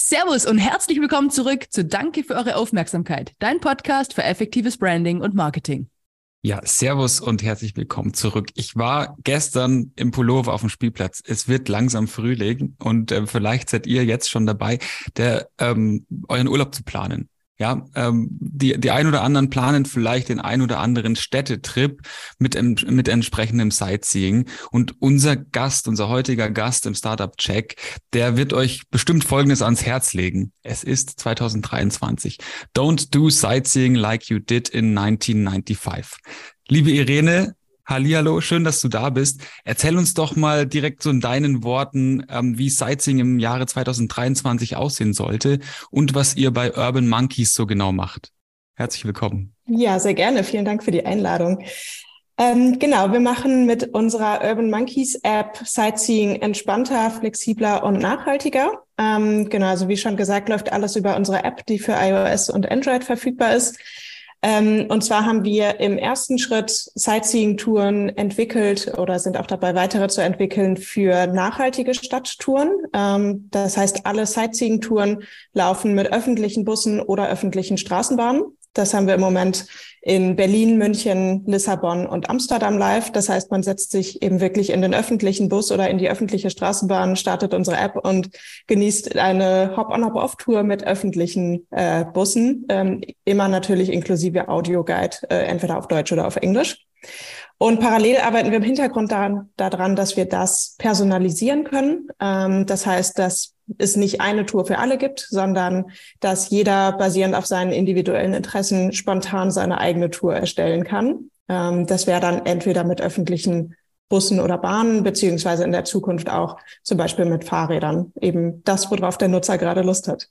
Servus und herzlich willkommen zurück zu Danke für eure Aufmerksamkeit, dein Podcast für effektives Branding und Marketing. Ja, Servus und herzlich willkommen zurück. Ich war gestern im Pullover auf dem Spielplatz. Es wird langsam Frühling und äh, vielleicht seid ihr jetzt schon dabei, der, ähm, euren Urlaub zu planen. Ja, ähm, die, die ein oder anderen planen vielleicht den ein oder anderen Städtetrip mit, mit entsprechendem Sightseeing. Und unser Gast, unser heutiger Gast im Startup Check, der wird euch bestimmt Folgendes ans Herz legen. Es ist 2023. Don't do Sightseeing like you did in 1995. Liebe Irene, Hallihallo, schön, dass du da bist. Erzähl uns doch mal direkt so in deinen Worten, ähm, wie Sightseeing im Jahre 2023 aussehen sollte und was ihr bei Urban Monkeys so genau macht. Herzlich willkommen. Ja, sehr gerne. Vielen Dank für die Einladung. Ähm, genau, wir machen mit unserer Urban Monkeys App Sightseeing entspannter, flexibler und nachhaltiger. Ähm, genau, also wie schon gesagt, läuft alles über unsere App, die für iOS und Android verfügbar ist. Ähm, und zwar haben wir im ersten Schritt Sightseeing-Touren entwickelt oder sind auch dabei, weitere zu entwickeln für nachhaltige Stadttouren. Ähm, das heißt, alle Sightseeing-Touren laufen mit öffentlichen Bussen oder öffentlichen Straßenbahnen. Das haben wir im Moment in Berlin, München, Lissabon und Amsterdam live. Das heißt, man setzt sich eben wirklich in den öffentlichen Bus oder in die öffentliche Straßenbahn, startet unsere App und genießt eine Hop-on-Hop-off-Tour mit öffentlichen äh, Bussen. Ähm, immer natürlich inklusive Audioguide, äh, entweder auf Deutsch oder auf Englisch. Und parallel arbeiten wir im Hintergrund daran, daran dass wir das personalisieren können. Ähm, das heißt, dass es nicht eine Tour für alle gibt, sondern dass jeder basierend auf seinen individuellen Interessen spontan seine eigene Tour erstellen kann. Ähm, das wäre dann entweder mit öffentlichen Bussen oder Bahnen, beziehungsweise in der Zukunft auch zum Beispiel mit Fahrrädern. Eben das, worauf der Nutzer gerade Lust hat.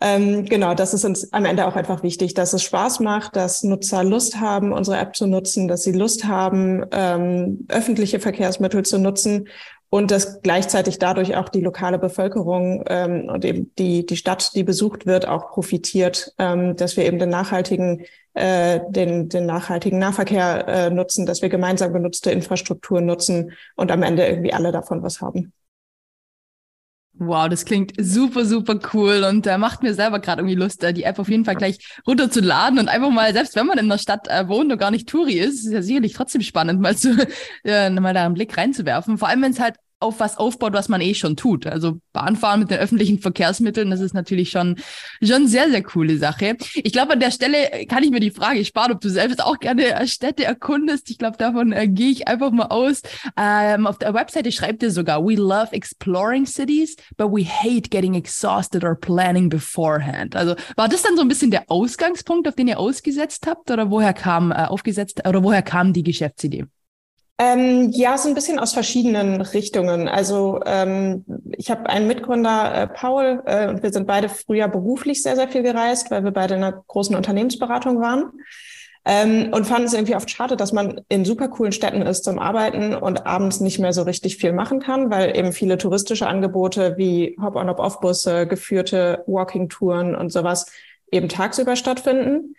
Ähm, genau, das ist uns am Ende auch einfach wichtig, dass es Spaß macht, dass Nutzer Lust haben, unsere App zu nutzen, dass sie Lust haben, ähm, öffentliche Verkehrsmittel zu nutzen und dass gleichzeitig dadurch auch die lokale Bevölkerung ähm, und eben die, die Stadt, die besucht wird, auch profitiert, ähm, dass wir eben den nachhaltigen, äh, den, den nachhaltigen Nahverkehr äh, nutzen, dass wir gemeinsam genutzte Infrastruktur nutzen und am Ende irgendwie alle davon was haben. Wow, das klingt super, super cool und äh, macht mir selber gerade irgendwie Lust, äh, die App auf jeden Fall gleich runterzuladen und einfach mal, selbst wenn man in der Stadt äh, wohnt und gar nicht Touri ist, ist ja sicherlich trotzdem spannend, mal, zu, äh, mal da einen Blick reinzuwerfen. Vor allem, wenn es halt auf was aufbaut, was man eh schon tut. Also Bahnfahren mit den öffentlichen Verkehrsmitteln, das ist natürlich schon, schon sehr, sehr coole Sache. Ich glaube, an der Stelle kann ich mir die Frage sparen, ob du selbst auch gerne Städte erkundest. Ich glaube, davon äh, gehe ich einfach mal aus. Ähm, auf der Webseite schreibt ihr sogar, we love exploring cities, but we hate getting exhausted or planning beforehand. Also war das dann so ein bisschen der Ausgangspunkt, auf den ihr ausgesetzt habt oder woher kam, äh, aufgesetzt, oder woher kam die Geschäftsidee? Ähm, ja, so ein bisschen aus verschiedenen Richtungen. Also ähm, ich habe einen Mitgründer, äh, Paul, äh, und wir sind beide früher beruflich sehr, sehr viel gereist, weil wir beide in einer großen Unternehmensberatung waren. Ähm, und fanden es irgendwie oft schade, dass man in super coolen Städten ist zum Arbeiten und abends nicht mehr so richtig viel machen kann, weil eben viele touristische Angebote wie Hop-on-Hop-off-Busse, geführte Walking-Touren und sowas eben tagsüber stattfinden.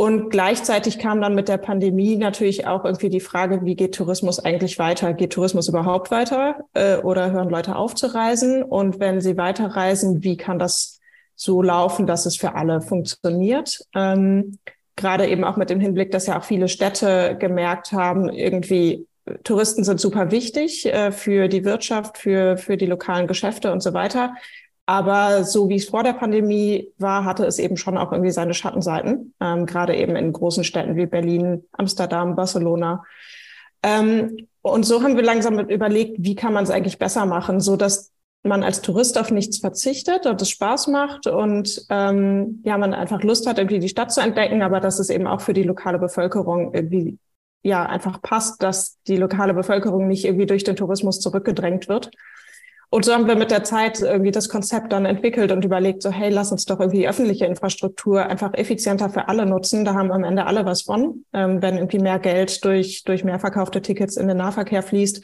Und gleichzeitig kam dann mit der Pandemie natürlich auch irgendwie die Frage, wie geht Tourismus eigentlich weiter? Geht Tourismus überhaupt weiter äh, oder hören Leute auf zu reisen? Und wenn sie weiterreisen, wie kann das so laufen, dass es für alle funktioniert? Ähm, Gerade eben auch mit dem Hinblick, dass ja auch viele Städte gemerkt haben, irgendwie Touristen sind super wichtig äh, für die Wirtschaft, für, für die lokalen Geschäfte und so weiter. Aber so wie es vor der Pandemie war, hatte es eben schon auch irgendwie seine Schattenseiten, ähm, gerade eben in großen Städten wie Berlin, Amsterdam, Barcelona. Ähm, und so haben wir langsam überlegt, wie kann man es eigentlich besser machen, so dass man als Tourist auf nichts verzichtet und es Spaß macht und ähm, ja, man einfach Lust hat, irgendwie die Stadt zu entdecken, aber dass es eben auch für die lokale Bevölkerung irgendwie ja einfach passt, dass die lokale Bevölkerung nicht irgendwie durch den Tourismus zurückgedrängt wird. Und so haben wir mit der Zeit irgendwie das Konzept dann entwickelt und überlegt, so, hey, lass uns doch irgendwie die öffentliche Infrastruktur einfach effizienter für alle nutzen. Da haben am Ende alle was von, ähm, wenn irgendwie mehr Geld durch, durch mehr verkaufte Tickets in den Nahverkehr fließt.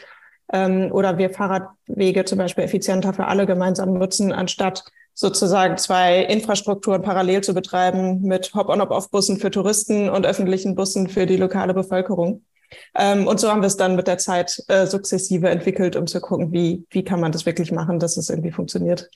Ähm, oder wir Fahrradwege zum Beispiel effizienter für alle gemeinsam nutzen, anstatt sozusagen zwei Infrastrukturen parallel zu betreiben mit Hop-on-Hop-off-Bussen für Touristen und öffentlichen Bussen für die lokale Bevölkerung. Ähm, und so haben wir es dann mit der Zeit äh, sukzessive entwickelt, um zu gucken, wie, wie kann man das wirklich machen, dass es irgendwie funktioniert.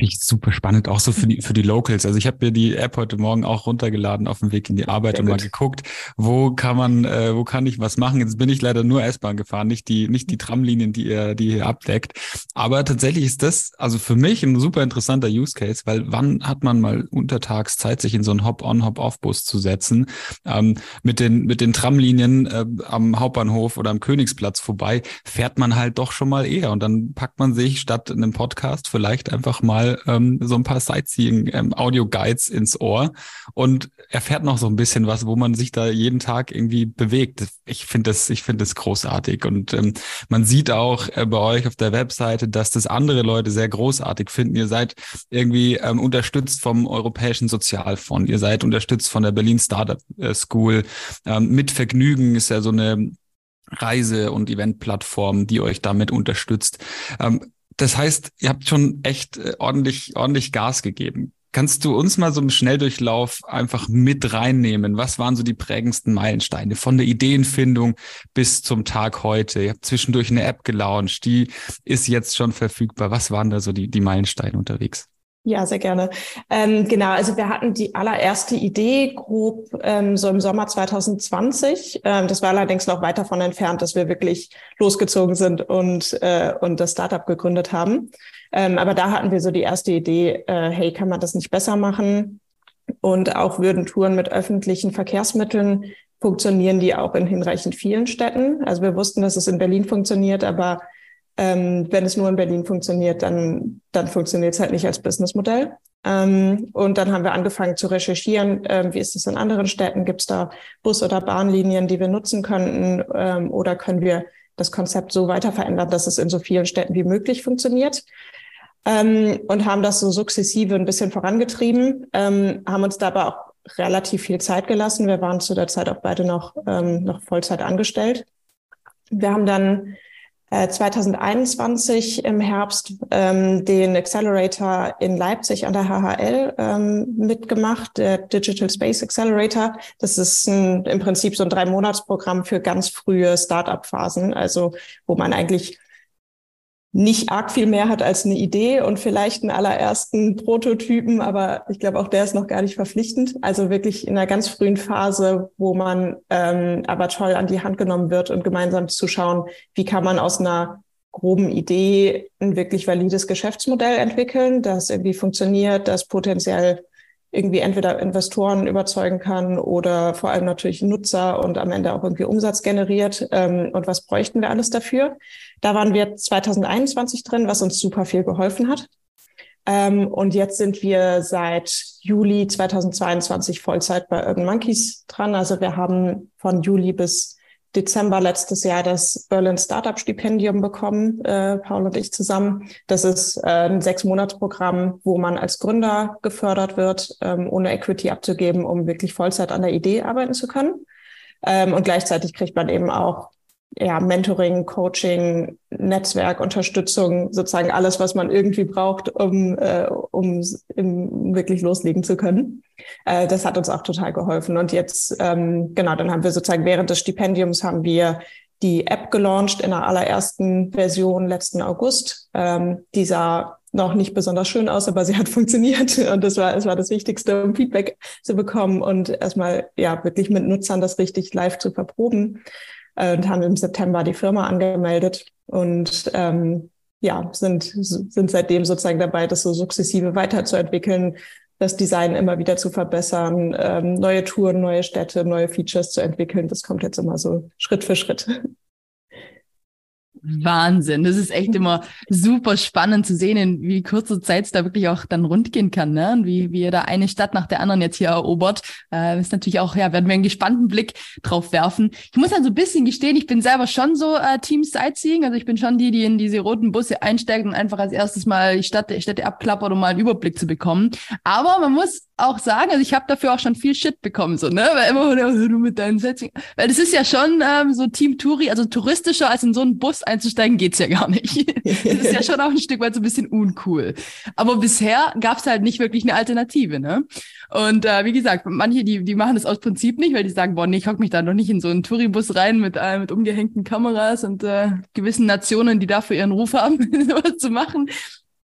Ich super spannend, auch so für die, für die Locals. Also ich habe mir die App heute Morgen auch runtergeladen auf dem Weg in die Arbeit Sehr und gut. mal geguckt, wo kann man, äh, wo kann ich was machen. Jetzt bin ich leider nur S-Bahn gefahren, nicht die, nicht die Tramlinien, die ihr, die ihr abdeckt. Aber tatsächlich ist das also für mich ein super interessanter Use Case, weil wann hat man mal untertags Zeit, sich in so einen Hop-on, Hop-off-Bus zu setzen, ähm, mit den, mit den Tramlinien äh, am Hauptbahnhof oder am Königsplatz vorbei, fährt man halt doch schon mal eher und dann packt man sich statt einem Podcast vielleicht einfach mal ähm, so ein paar Sightseeing-Audio-Guides ähm, ins Ohr und erfährt noch so ein bisschen was, wo man sich da jeden Tag irgendwie bewegt. Ich finde das, ich finde das großartig und ähm, man sieht auch äh, bei euch auf der Webseite, dass das andere Leute sehr großartig finden. Ihr seid irgendwie ähm, unterstützt vom Europäischen Sozialfonds, ihr seid unterstützt von der Berlin Startup äh, School. Ähm, mit Vergnügen ist ja so eine Reise- und Eventplattform, die euch damit unterstützt. Ähm, das heißt, ihr habt schon echt äh, ordentlich, ordentlich Gas gegeben. Kannst du uns mal so im Schnelldurchlauf einfach mit reinnehmen? Was waren so die prägendsten Meilensteine von der Ideenfindung bis zum Tag heute? Ihr habt zwischendurch eine App gelauncht, die ist jetzt schon verfügbar. Was waren da so die, die Meilensteine unterwegs? Ja, sehr gerne. Ähm, genau, also wir hatten die allererste Idee grob ähm, so im Sommer 2020. Ähm, das war allerdings noch weit davon entfernt, dass wir wirklich losgezogen sind und, äh, und das Startup gegründet haben. Ähm, aber da hatten wir so die erste Idee, äh, hey, kann man das nicht besser machen? Und auch würden Touren mit öffentlichen Verkehrsmitteln funktionieren, die auch in hinreichend vielen Städten. Also wir wussten, dass es in Berlin funktioniert, aber ähm, wenn es nur in Berlin funktioniert, dann, dann funktioniert es halt nicht als Businessmodell. Ähm, und dann haben wir angefangen zu recherchieren, ähm, wie ist es in anderen Städten? Gibt es da Bus- oder Bahnlinien, die wir nutzen könnten? Ähm, oder können wir das Konzept so weiter verändern, dass es in so vielen Städten wie möglich funktioniert? Ähm, und haben das so sukzessive ein bisschen vorangetrieben, ähm, haben uns dabei auch relativ viel Zeit gelassen. Wir waren zu der Zeit auch beide noch, ähm, noch Vollzeit angestellt. Wir haben dann 2021 äh, im Herbst ähm, den Accelerator in Leipzig an der HHL ähm, mitgemacht, der Digital Space Accelerator. Das ist ein, im Prinzip so ein Drei-Monats-Programm für ganz frühe Start-up-Phasen, also wo man eigentlich nicht arg viel mehr hat als eine Idee und vielleicht einen allerersten Prototypen, aber ich glaube auch der ist noch gar nicht verpflichtend. Also wirklich in einer ganz frühen Phase, wo man ähm, aber toll an die Hand genommen wird und gemeinsam zu schauen, wie kann man aus einer groben Idee ein wirklich valides Geschäftsmodell entwickeln, das irgendwie funktioniert, das potenziell irgendwie entweder Investoren überzeugen kann oder vor allem natürlich Nutzer und am Ende auch irgendwie Umsatz generiert. Ähm, und was bräuchten wir alles dafür? Da waren wir 2021 drin, was uns super viel geholfen hat. Ähm, und jetzt sind wir seit Juli 2022 Vollzeit bei Urban Monkeys dran. Also wir haben von Juli bis Dezember letztes Jahr das Berlin Startup Stipendium bekommen, äh, Paul und ich zusammen. Das ist äh, ein Sechs-Monats-Programm, wo man als Gründer gefördert wird, ähm, ohne Equity abzugeben, um wirklich Vollzeit an der Idee arbeiten zu können. Ähm, und gleichzeitig kriegt man eben auch ja, Mentoring, Coaching, Netzwerk, Unterstützung, sozusagen alles, was man irgendwie braucht, um, äh, um im, wirklich loslegen zu können. Äh, das hat uns auch total geholfen. Und jetzt, ähm, genau, dann haben wir sozusagen während des Stipendiums haben wir die App gelauncht in der allerersten Version letzten August. Ähm, die sah noch nicht besonders schön aus, aber sie hat funktioniert und das war, es war das Wichtigste, um Feedback zu bekommen und erstmal ja wirklich mit Nutzern das richtig live zu verproben äh, und haben im September die Firma angemeldet und ähm, ja, sind, sind seitdem sozusagen dabei, das so sukzessive weiterzuentwickeln, das Design immer wieder zu verbessern, ähm, neue Touren, neue Städte, neue Features zu entwickeln. Das kommt jetzt immer so Schritt für Schritt. Wahnsinn. Das ist echt immer super spannend zu sehen, in wie kurzer Zeit es da wirklich auch dann rund gehen kann, ne? Und wie, wie ihr da eine Stadt nach der anderen jetzt hier erobert. Äh, ist natürlich auch, ja, werden wir einen gespannten Blick drauf werfen. Ich muss dann so ein bisschen gestehen, ich bin selber schon so äh, Team Sightseeing. Also ich bin schon die, die in diese roten Busse einsteigt und einfach als erstes mal die Stadt, Städte abklappert, um mal einen Überblick zu bekommen. Aber man muss auch sagen, also ich habe dafür auch schon viel Shit bekommen, so, ne? Weil immer, du mit deinen Sätzen. Weil das ist ja schon ähm, so Team Touri, also touristischer als in so einen Bus einzusteigen, geht's ja gar nicht. das ist ja schon auch ein Stück weit so ein bisschen uncool. Aber bisher gab's halt nicht wirklich eine Alternative, ne? Und äh, wie gesagt, manche, die, die machen das aus Prinzip nicht, weil die sagen, boah, nee, ich hock mich da noch nicht in so einen Touribus rein mit, äh, mit umgehängten Kameras und äh, gewissen Nationen, die dafür ihren Ruf haben, sowas zu machen.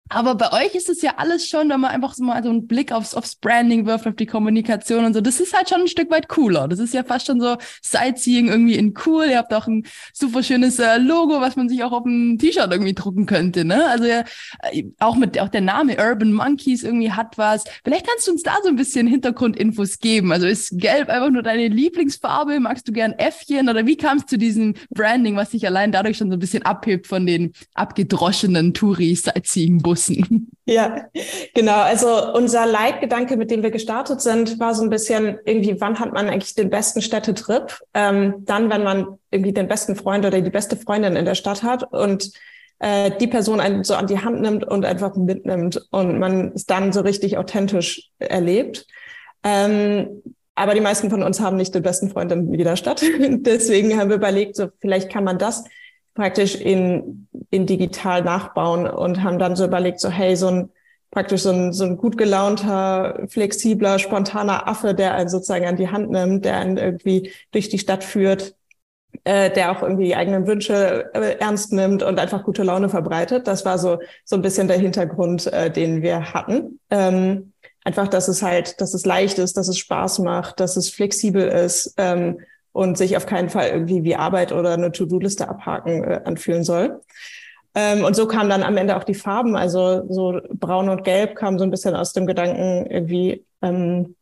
Aber bei euch ist es ja alles schon, wenn man einfach so mal so einen Blick aufs, aufs Branding wirft, auf die Kommunikation und so, das ist halt schon ein Stück weit cooler. Das ist ja fast schon so Sightseeing irgendwie in cool. Ihr habt auch ein super schönes äh, Logo, was man sich auch auf ein T-Shirt irgendwie drucken könnte, ne? Also ja, äh, auch mit, auch der Name Urban Monkeys irgendwie hat was. Vielleicht kannst du uns da so ein bisschen Hintergrundinfos geben. Also ist Gelb einfach nur deine Lieblingsfarbe? Magst du gern Äffchen? Oder wie kamst du zu diesem Branding, was sich allein dadurch schon so ein bisschen abhebt von den abgedroschenen Touri-Sightseeing-Bussen? Nutzen. Ja, genau. Also unser Leitgedanke, mit dem wir gestartet sind, war so ein bisschen irgendwie, wann hat man eigentlich den besten Städtetrip? Ähm, dann, wenn man irgendwie den besten Freund oder die beste Freundin in der Stadt hat und äh, die Person einen so an die Hand nimmt und einfach mitnimmt und man es dann so richtig authentisch erlebt. Ähm, aber die meisten von uns haben nicht den besten Freund in jeder Stadt. Deswegen haben wir überlegt, so vielleicht kann man das praktisch in, in digital nachbauen und haben dann so überlegt, so hey, so ein praktisch so ein, so ein gut gelaunter, flexibler, spontaner Affe, der einen sozusagen an die Hand nimmt, der einen irgendwie durch die Stadt führt, äh, der auch irgendwie die eigenen Wünsche äh, ernst nimmt und einfach gute Laune verbreitet. Das war so, so ein bisschen der Hintergrund, äh, den wir hatten. Ähm, einfach, dass es halt, dass es leicht ist, dass es Spaß macht, dass es flexibel ist ähm, und sich auf keinen Fall irgendwie wie Arbeit oder eine To-Do-Liste abhaken äh, anfühlen soll. Ähm, und so kamen dann am Ende auch die Farben, also so braun und gelb kam so ein bisschen aus dem Gedanken irgendwie ähm,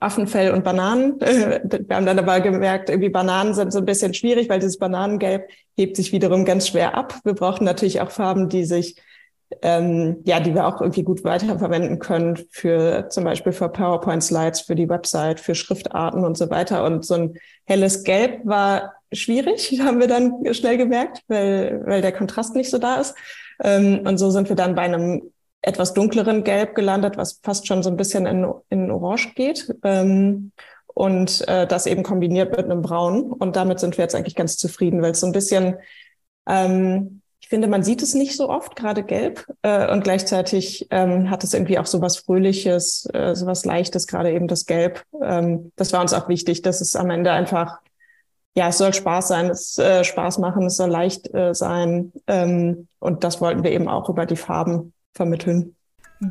Affenfell und Bananen. Wir haben dann aber gemerkt, irgendwie Bananen sind so ein bisschen schwierig, weil dieses Bananengelb hebt sich wiederum ganz schwer ab. Wir brauchen natürlich auch Farben, die sich ähm, ja, die wir auch irgendwie gut weiterverwenden können für zum Beispiel für PowerPoint-Slides, für die Website, für Schriftarten und so weiter. Und so ein helles Gelb war schwierig, haben wir dann schnell gemerkt, weil, weil der Kontrast nicht so da ist. Ähm, und so sind wir dann bei einem etwas dunkleren Gelb gelandet, was fast schon so ein bisschen in, in Orange geht. Ähm, und äh, das eben kombiniert mit einem Braun. Und damit sind wir jetzt eigentlich ganz zufrieden, weil es so ein bisschen ähm, finde, man sieht es nicht so oft, gerade gelb. Äh, und gleichzeitig ähm, hat es irgendwie auch so was Fröhliches, äh, so was Leichtes, gerade eben das Gelb. Ähm, das war uns auch wichtig, dass es am Ende einfach, ja, es soll Spaß sein, es äh, Spaß machen, es soll leicht äh, sein. Ähm, und das wollten wir eben auch über die Farben vermitteln.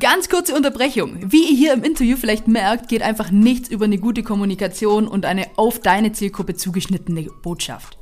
Ganz kurze Unterbrechung. Wie ihr hier im Interview vielleicht merkt, geht einfach nichts über eine gute Kommunikation und eine auf deine Zielgruppe zugeschnittene Botschaft.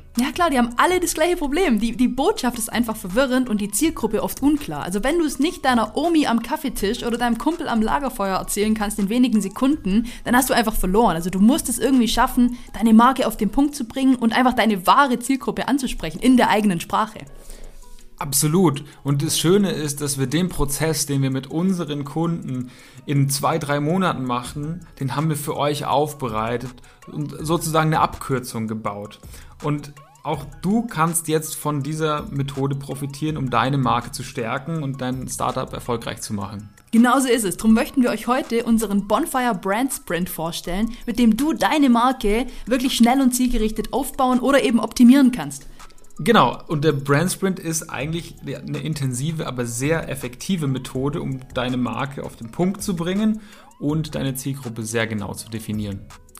Ja klar, die haben alle das gleiche Problem. Die, die Botschaft ist einfach verwirrend und die Zielgruppe oft unklar. Also wenn du es nicht deiner Omi am Kaffeetisch oder deinem Kumpel am Lagerfeuer erzählen kannst in wenigen Sekunden, dann hast du einfach verloren. Also du musst es irgendwie schaffen, deine Marke auf den Punkt zu bringen und einfach deine wahre Zielgruppe anzusprechen in der eigenen Sprache. Absolut. Und das Schöne ist, dass wir den Prozess, den wir mit unseren Kunden in zwei, drei Monaten machen, den haben wir für euch aufbereitet und sozusagen eine Abkürzung gebaut. Und auch du kannst jetzt von dieser Methode profitieren, um deine Marke zu stärken und dein Startup erfolgreich zu machen. Genauso ist es. Darum möchten wir euch heute unseren Bonfire Brand Sprint vorstellen, mit dem du deine Marke wirklich schnell und zielgerichtet aufbauen oder eben optimieren kannst. Genau, und der Brand Sprint ist eigentlich eine intensive, aber sehr effektive Methode, um deine Marke auf den Punkt zu bringen und deine Zielgruppe sehr genau zu definieren.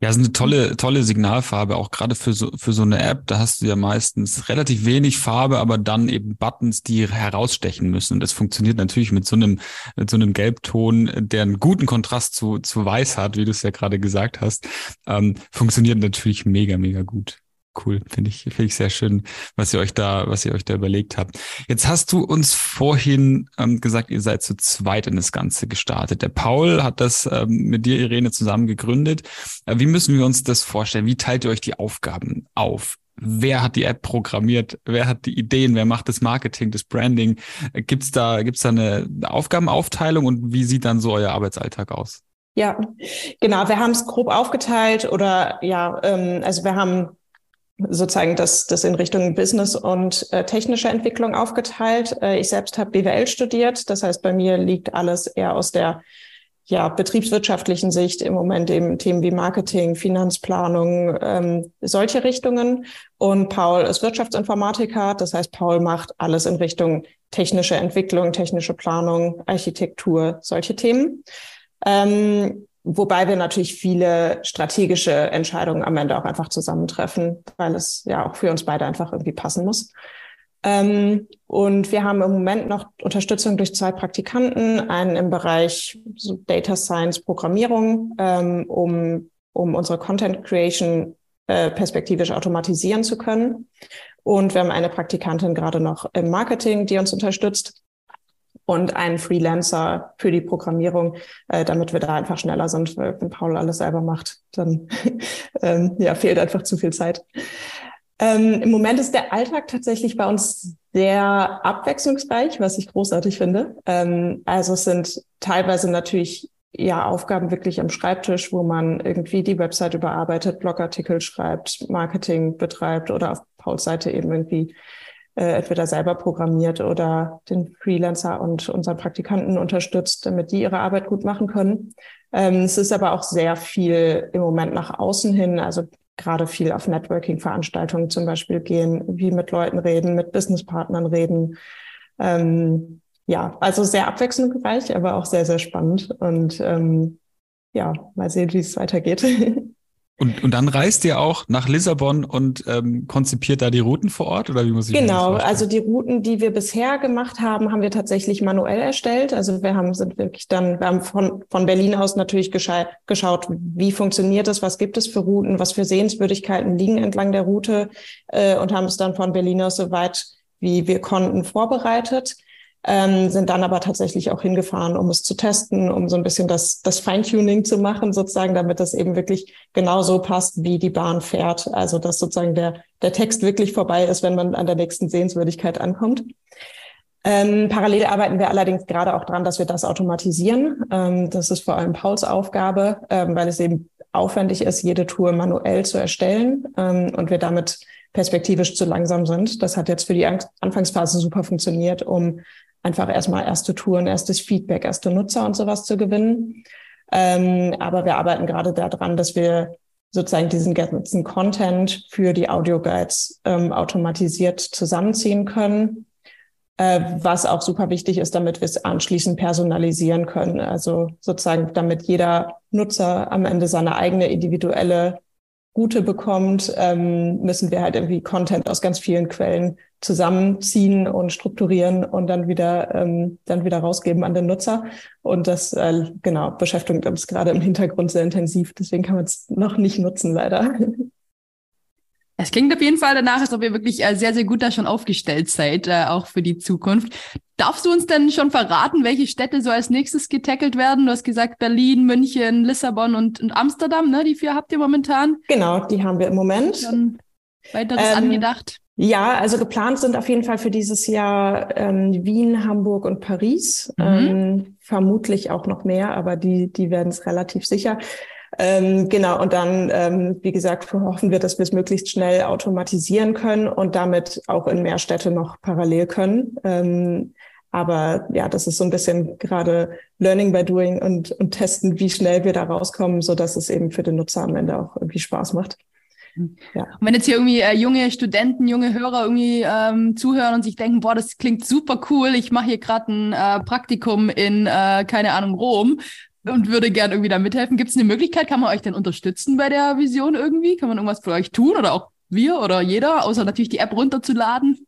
Ja, es ist eine tolle, tolle Signalfarbe, auch gerade für so, für so eine App. Da hast du ja meistens relativ wenig Farbe, aber dann eben Buttons, die herausstechen müssen. Und das funktioniert natürlich mit so einem, mit so einem Gelbton, der einen guten Kontrast zu, zu Weiß hat, wie du es ja gerade gesagt hast. Ähm, funktioniert natürlich mega, mega gut. Cool, finde ich, finde ich sehr schön, was ihr euch da, was ihr euch da überlegt habt. Jetzt hast du uns vorhin ähm, gesagt, ihr seid zu zweit in das Ganze gestartet. Der Paul hat das ähm, mit dir, Irene, zusammen gegründet. Äh, wie müssen wir uns das vorstellen? Wie teilt ihr euch die Aufgaben auf? Wer hat die App programmiert? Wer hat die Ideen? Wer macht das Marketing, das Branding? Äh, gibt's da, gibt's da eine Aufgabenaufteilung und wie sieht dann so euer Arbeitsalltag aus? Ja, genau. Wir haben es grob aufgeteilt oder ja, ähm, also wir haben sozusagen das, das in Richtung Business und äh, technische Entwicklung aufgeteilt. Äh, ich selbst habe BWL studiert, das heißt, bei mir liegt alles eher aus der ja, betriebswirtschaftlichen Sicht im Moment eben Themen wie Marketing, Finanzplanung, ähm, solche Richtungen. Und Paul ist Wirtschaftsinformatiker, das heißt, Paul macht alles in Richtung technische Entwicklung, technische Planung, Architektur, solche Themen. Ähm, Wobei wir natürlich viele strategische Entscheidungen am Ende auch einfach zusammentreffen, weil es ja auch für uns beide einfach irgendwie passen muss. Ähm, und wir haben im Moment noch Unterstützung durch zwei Praktikanten, einen im Bereich so Data Science Programmierung, ähm, um, um unsere Content Creation äh, perspektivisch automatisieren zu können. Und wir haben eine Praktikantin gerade noch im Marketing, die uns unterstützt und einen Freelancer für die Programmierung, äh, damit wir da einfach schneller sind. Weil wenn Paul alles selber macht, dann ähm, ja, fehlt einfach zu viel Zeit. Ähm, Im Moment ist der Alltag tatsächlich bei uns sehr abwechslungsreich, was ich großartig finde. Ähm, also es sind teilweise natürlich ja Aufgaben wirklich am Schreibtisch, wo man irgendwie die Website überarbeitet, Blogartikel schreibt, Marketing betreibt oder auf Pauls Seite eben irgendwie äh, entweder selber programmiert oder den Freelancer und unseren Praktikanten unterstützt, damit die ihre Arbeit gut machen können. Ähm, es ist aber auch sehr viel im Moment nach außen hin, also gerade viel auf Networking-Veranstaltungen zum Beispiel gehen, wie mit Leuten reden, mit Businesspartnern reden. Ähm, ja, also sehr abwechslungsreich, aber auch sehr, sehr spannend. Und ähm, ja, mal sehen, wie es weitergeht. Und, und dann reist ihr auch nach Lissabon und ähm, konzipiert da die Routen vor Ort oder wie muss ich Genau, also die Routen, die wir bisher gemacht haben, haben wir tatsächlich manuell erstellt. Also wir haben sind wirklich dann, wir haben von, von Berlin aus natürlich geschaut, wie funktioniert das, was gibt es für Routen, was für Sehenswürdigkeiten liegen entlang der Route äh, und haben es dann von Berlin aus so weit wie wir konnten vorbereitet ähm, sind dann aber tatsächlich auch hingefahren, um es zu testen, um so ein bisschen das, das Feintuning zu machen, sozusagen, damit das eben wirklich genau so passt, wie die Bahn fährt. Also dass sozusagen der, der Text wirklich vorbei ist, wenn man an der nächsten Sehenswürdigkeit ankommt. Ähm, parallel arbeiten wir allerdings gerade auch dran, dass wir das automatisieren. Ähm, das ist vor allem Pauls Aufgabe, ähm, weil es eben aufwendig ist, jede Tour manuell zu erstellen ähm, und wir damit perspektivisch zu langsam sind. Das hat jetzt für die Anfangsphase super funktioniert, um einfach erstmal erste Touren, erstes Feedback, erste Nutzer und sowas zu gewinnen. Ähm, aber wir arbeiten gerade daran, dass wir sozusagen diesen ganzen Content für die Audioguides ähm, automatisiert zusammenziehen können, äh, was auch super wichtig ist, damit wir es anschließend personalisieren können. Also sozusagen, damit jeder Nutzer am Ende seine eigene individuelle Route bekommt, ähm, müssen wir halt irgendwie Content aus ganz vielen Quellen zusammenziehen und strukturieren und dann wieder ähm, dann wieder rausgeben an den Nutzer. Und das äh, genau beschäftigt uns gerade im Hintergrund sehr intensiv. Deswegen kann man es noch nicht nutzen, leider. Es klingt auf jeden Fall danach, als ob ihr wirklich äh, sehr, sehr gut da schon aufgestellt seid, äh, auch für die Zukunft. Darfst du uns denn schon verraten, welche Städte so als nächstes getackelt werden? Du hast gesagt Berlin, München, Lissabon und, und Amsterdam, ne? Die vier habt ihr momentan. Genau, die haben wir im Moment. Weiteres ähm, angedacht? Ja, also geplant sind auf jeden Fall für dieses Jahr ähm, Wien, Hamburg und Paris. Mhm. Ähm, vermutlich auch noch mehr, aber die, die werden es relativ sicher. Ähm, genau, und dann, ähm, wie gesagt, hoffen wir, dass wir es möglichst schnell automatisieren können und damit auch in mehr Städte noch parallel können. Ähm, aber ja, das ist so ein bisschen gerade Learning by Doing und, und testen, wie schnell wir da rauskommen, so dass es eben für den Nutzer am Ende auch irgendwie Spaß macht. Ja. Und wenn jetzt hier irgendwie äh, junge Studenten, junge Hörer irgendwie ähm, zuhören und sich denken, boah, das klingt super cool, ich mache hier gerade ein äh, Praktikum in, äh, keine Ahnung, Rom, und würde gerne irgendwie da mithelfen. Gibt es eine Möglichkeit? Kann man euch denn unterstützen bei der Vision irgendwie? Kann man irgendwas für euch tun oder auch wir oder jeder, außer natürlich die App runterzuladen?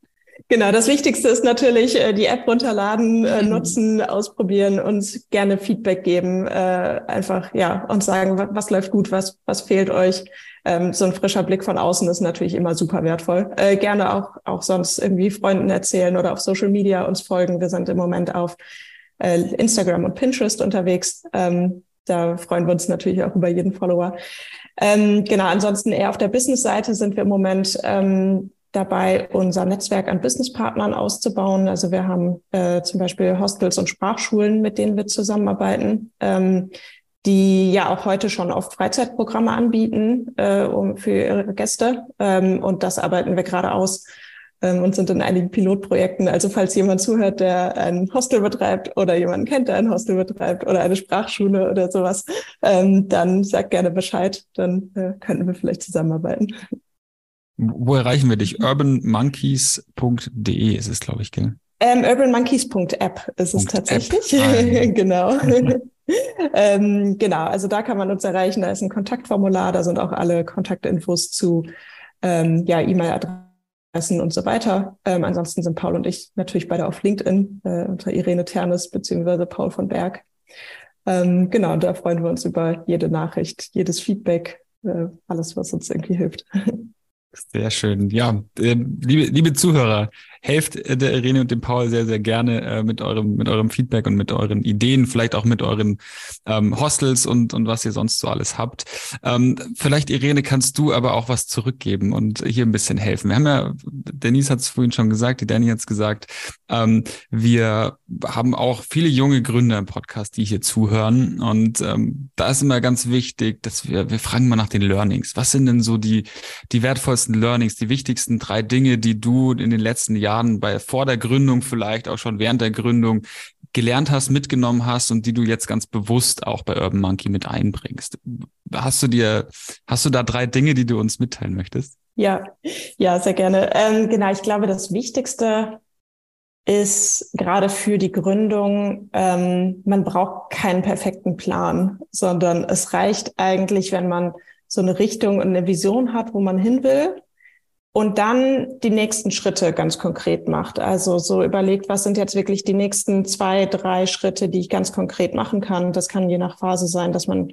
Genau, das Wichtigste ist natürlich äh, die App runterladen, äh, mhm. nutzen, ausprobieren und gerne Feedback geben, äh, einfach ja und sagen, was, was läuft gut, was was fehlt euch. Ähm, so ein frischer Blick von außen ist natürlich immer super wertvoll. Äh, gerne auch auch sonst irgendwie Freunden erzählen oder auf Social Media uns folgen. Wir sind im Moment auf äh, Instagram und Pinterest unterwegs. Ähm, da freuen wir uns natürlich auch über jeden Follower. Ähm, genau, ansonsten eher auf der Business-Seite sind wir im Moment ähm, dabei, unser Netzwerk an Businesspartnern auszubauen. Also wir haben äh, zum Beispiel Hostels und Sprachschulen, mit denen wir zusammenarbeiten, ähm, die ja auch heute schon oft Freizeitprogramme anbieten äh, um, für ihre Gäste. Ähm, und das arbeiten wir gerade aus ähm, und sind in einigen Pilotprojekten. Also falls jemand zuhört, der ein Hostel betreibt oder jemanden kennt, der ein Hostel betreibt oder eine Sprachschule oder sowas, ähm, dann sagt gerne Bescheid. Dann äh, könnten wir vielleicht zusammenarbeiten. Wo erreichen wir dich? urbanmonkeys.de ist es, glaube ich, gell? Ähm, urbanmonkeys.app ist es tatsächlich. Ah, genau. ähm, genau, also da kann man uns erreichen. Da ist ein Kontaktformular, da sind auch alle Kontaktinfos zu ähm, ja, E-Mail-Adressen und so weiter. Ähm, ansonsten sind Paul und ich natürlich beide auf LinkedIn äh, unter Irene Ternes beziehungsweise Paul von Berg. Ähm, genau, da freuen wir uns über jede Nachricht, jedes Feedback, äh, alles, was uns irgendwie hilft. Sehr schön. Ja, äh, liebe, liebe Zuhörer, helft äh, der Irene und dem Paul sehr, sehr gerne äh, mit eurem, mit eurem Feedback und mit euren Ideen, vielleicht auch mit euren ähm, Hostels und, und was ihr sonst so alles habt. Ähm, vielleicht, Irene, kannst du aber auch was zurückgeben und hier ein bisschen helfen. Wir haben ja, Denise hat es vorhin schon gesagt, die Danny hat es gesagt, ähm, wir haben auch viele junge Gründer im Podcast, die hier zuhören. Und ähm, da ist immer ganz wichtig, dass wir, wir fragen mal nach den Learnings. Was sind denn so die, die wertvollsten Learnings, die wichtigsten drei Dinge, die du in den letzten Jahren Jahren bei vor der Gründung vielleicht auch schon während der Gründung gelernt hast, mitgenommen hast und die du jetzt ganz bewusst auch bei Urban Monkey mit einbringst. Hast du dir, hast du da drei Dinge, die du uns mitteilen möchtest? Ja, ja, sehr gerne. Ähm, genau, ich glaube, das Wichtigste ist gerade für die Gründung, ähm, man braucht keinen perfekten Plan, sondern es reicht eigentlich, wenn man so eine Richtung und eine Vision hat, wo man hin will und dann die nächsten Schritte ganz konkret macht. Also so überlegt, was sind jetzt wirklich die nächsten zwei, drei Schritte, die ich ganz konkret machen kann. Das kann je nach Phase sein, dass man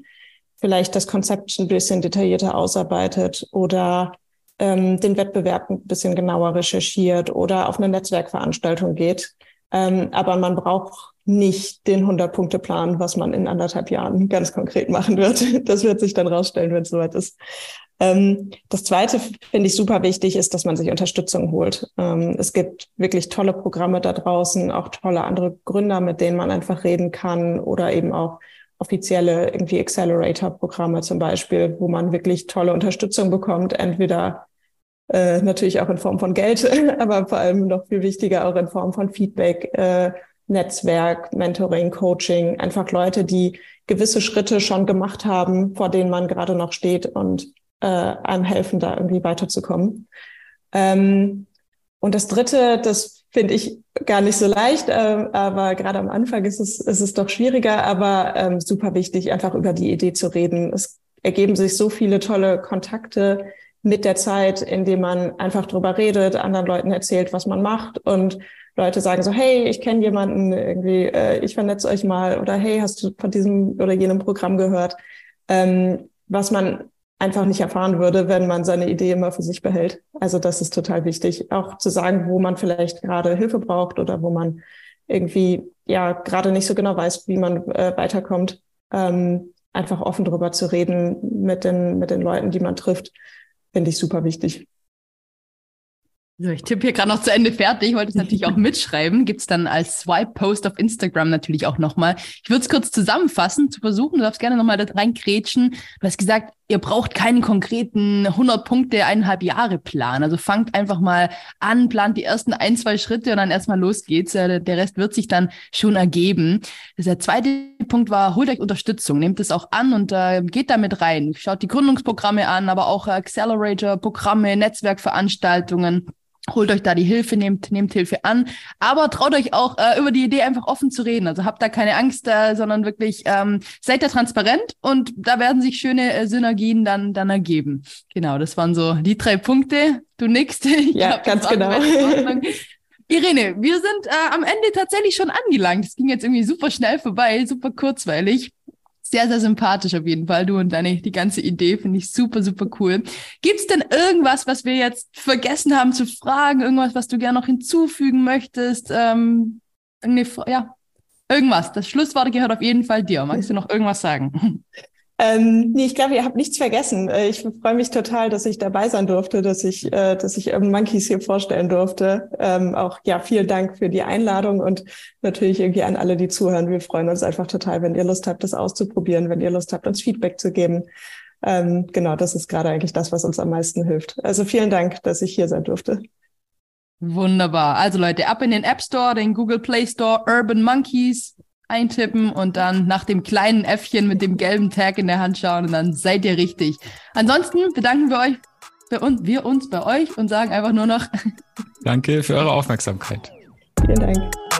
vielleicht das Konzept ein bisschen detaillierter ausarbeitet oder ähm, den Wettbewerb ein bisschen genauer recherchiert oder auf eine Netzwerkveranstaltung geht. Ähm, aber man braucht nicht den 100-Punkte-Plan, was man in anderthalb Jahren ganz konkret machen wird. Das wird sich dann rausstellen, wenn es soweit ist. Ähm, das Zweite finde ich super wichtig, ist, dass man sich Unterstützung holt. Ähm, es gibt wirklich tolle Programme da draußen, auch tolle andere Gründer, mit denen man einfach reden kann oder eben auch offizielle irgendwie Accelerator-Programme zum Beispiel, wo man wirklich tolle Unterstützung bekommt, entweder äh, natürlich auch in Form von Geld, aber vor allem noch viel wichtiger auch in Form von Feedback, äh, Netzwerk, Mentoring, Coaching, einfach Leute, die gewisse Schritte schon gemacht haben, vor denen man gerade noch steht und äh, einem helfen, da irgendwie weiterzukommen. Ähm, und das Dritte, das finde ich gar nicht so leicht, äh, aber gerade am Anfang ist es, ist es doch schwieriger, aber ähm, super wichtig, einfach über die Idee zu reden. Es ergeben sich so viele tolle Kontakte mit der Zeit, indem man einfach drüber redet, anderen Leuten erzählt, was man macht und Leute sagen so, hey, ich kenne jemanden irgendwie, äh, ich vernetze euch mal oder hey, hast du von diesem oder jenem Programm gehört? Ähm, was man einfach nicht erfahren würde, wenn man seine Idee immer für sich behält. Also das ist total wichtig, auch zu sagen, wo man vielleicht gerade Hilfe braucht oder wo man irgendwie ja gerade nicht so genau weiß, wie man äh, weiterkommt. Ähm, einfach offen darüber zu reden mit den mit den Leuten, die man trifft, finde ich super wichtig. So, ich tippe hier gerade noch zu Ende fertig. Ich wollte es natürlich auch mitschreiben. Gibt es dann als Swipe-Post auf Instagram natürlich auch nochmal. Ich würde es kurz zusammenfassen, zu versuchen. Du darfst gerne nochmal da reinkrätschen. Du hast gesagt, ihr braucht keinen konkreten 100 Punkte, eineinhalb Jahre Plan. Also fangt einfach mal an, plant die ersten ein, zwei Schritte und dann erstmal los geht's. Der Rest wird sich dann schon ergeben. Der zweite Punkt war, holt euch Unterstützung. Nehmt es auch an und äh, geht damit rein. Schaut die Gründungsprogramme an, aber auch Accelerator-Programme, Netzwerkveranstaltungen holt euch da die Hilfe, nehmt, nehmt Hilfe an, aber traut euch auch äh, über die Idee einfach offen zu reden. Also habt da keine Angst, äh, sondern wirklich ähm, seid da transparent und da werden sich schöne äh, Synergien dann, dann ergeben. Genau, das waren so die drei Punkte. Du nix. ja, ganz genau. Irene, wir sind äh, am Ende tatsächlich schon angelangt. Es ging jetzt irgendwie super schnell vorbei, super kurzweilig. Sehr, sehr sympathisch auf jeden Fall. Du und deine, die ganze Idee finde ich super, super cool. Gibt es denn irgendwas, was wir jetzt vergessen haben zu fragen? Irgendwas, was du gerne noch hinzufügen möchtest? Ähm, ja, irgendwas. Das Schlusswort gehört auf jeden Fall dir. Magst du noch irgendwas sagen? Ähm, nee, ich glaube, ihr habt nichts vergessen. Äh, ich freue mich total, dass ich dabei sein durfte, dass ich, äh, dass ich Urban Monkeys hier vorstellen durfte. Ähm, auch ja, vielen Dank für die Einladung und natürlich irgendwie an alle, die zuhören. Wir freuen uns einfach total, wenn ihr Lust habt, das auszuprobieren, wenn ihr Lust habt, uns Feedback zu geben. Ähm, genau, das ist gerade eigentlich das, was uns am meisten hilft. Also vielen Dank, dass ich hier sein durfte. Wunderbar. Also Leute, ab in den App Store, den Google Play Store, Urban Monkeys eintippen und dann nach dem kleinen Äffchen mit dem gelben Tag in der Hand schauen und dann seid ihr richtig. Ansonsten bedanken wir euch für uns, wir uns bei euch und sagen einfach nur noch Danke für eure Aufmerksamkeit. Vielen Dank.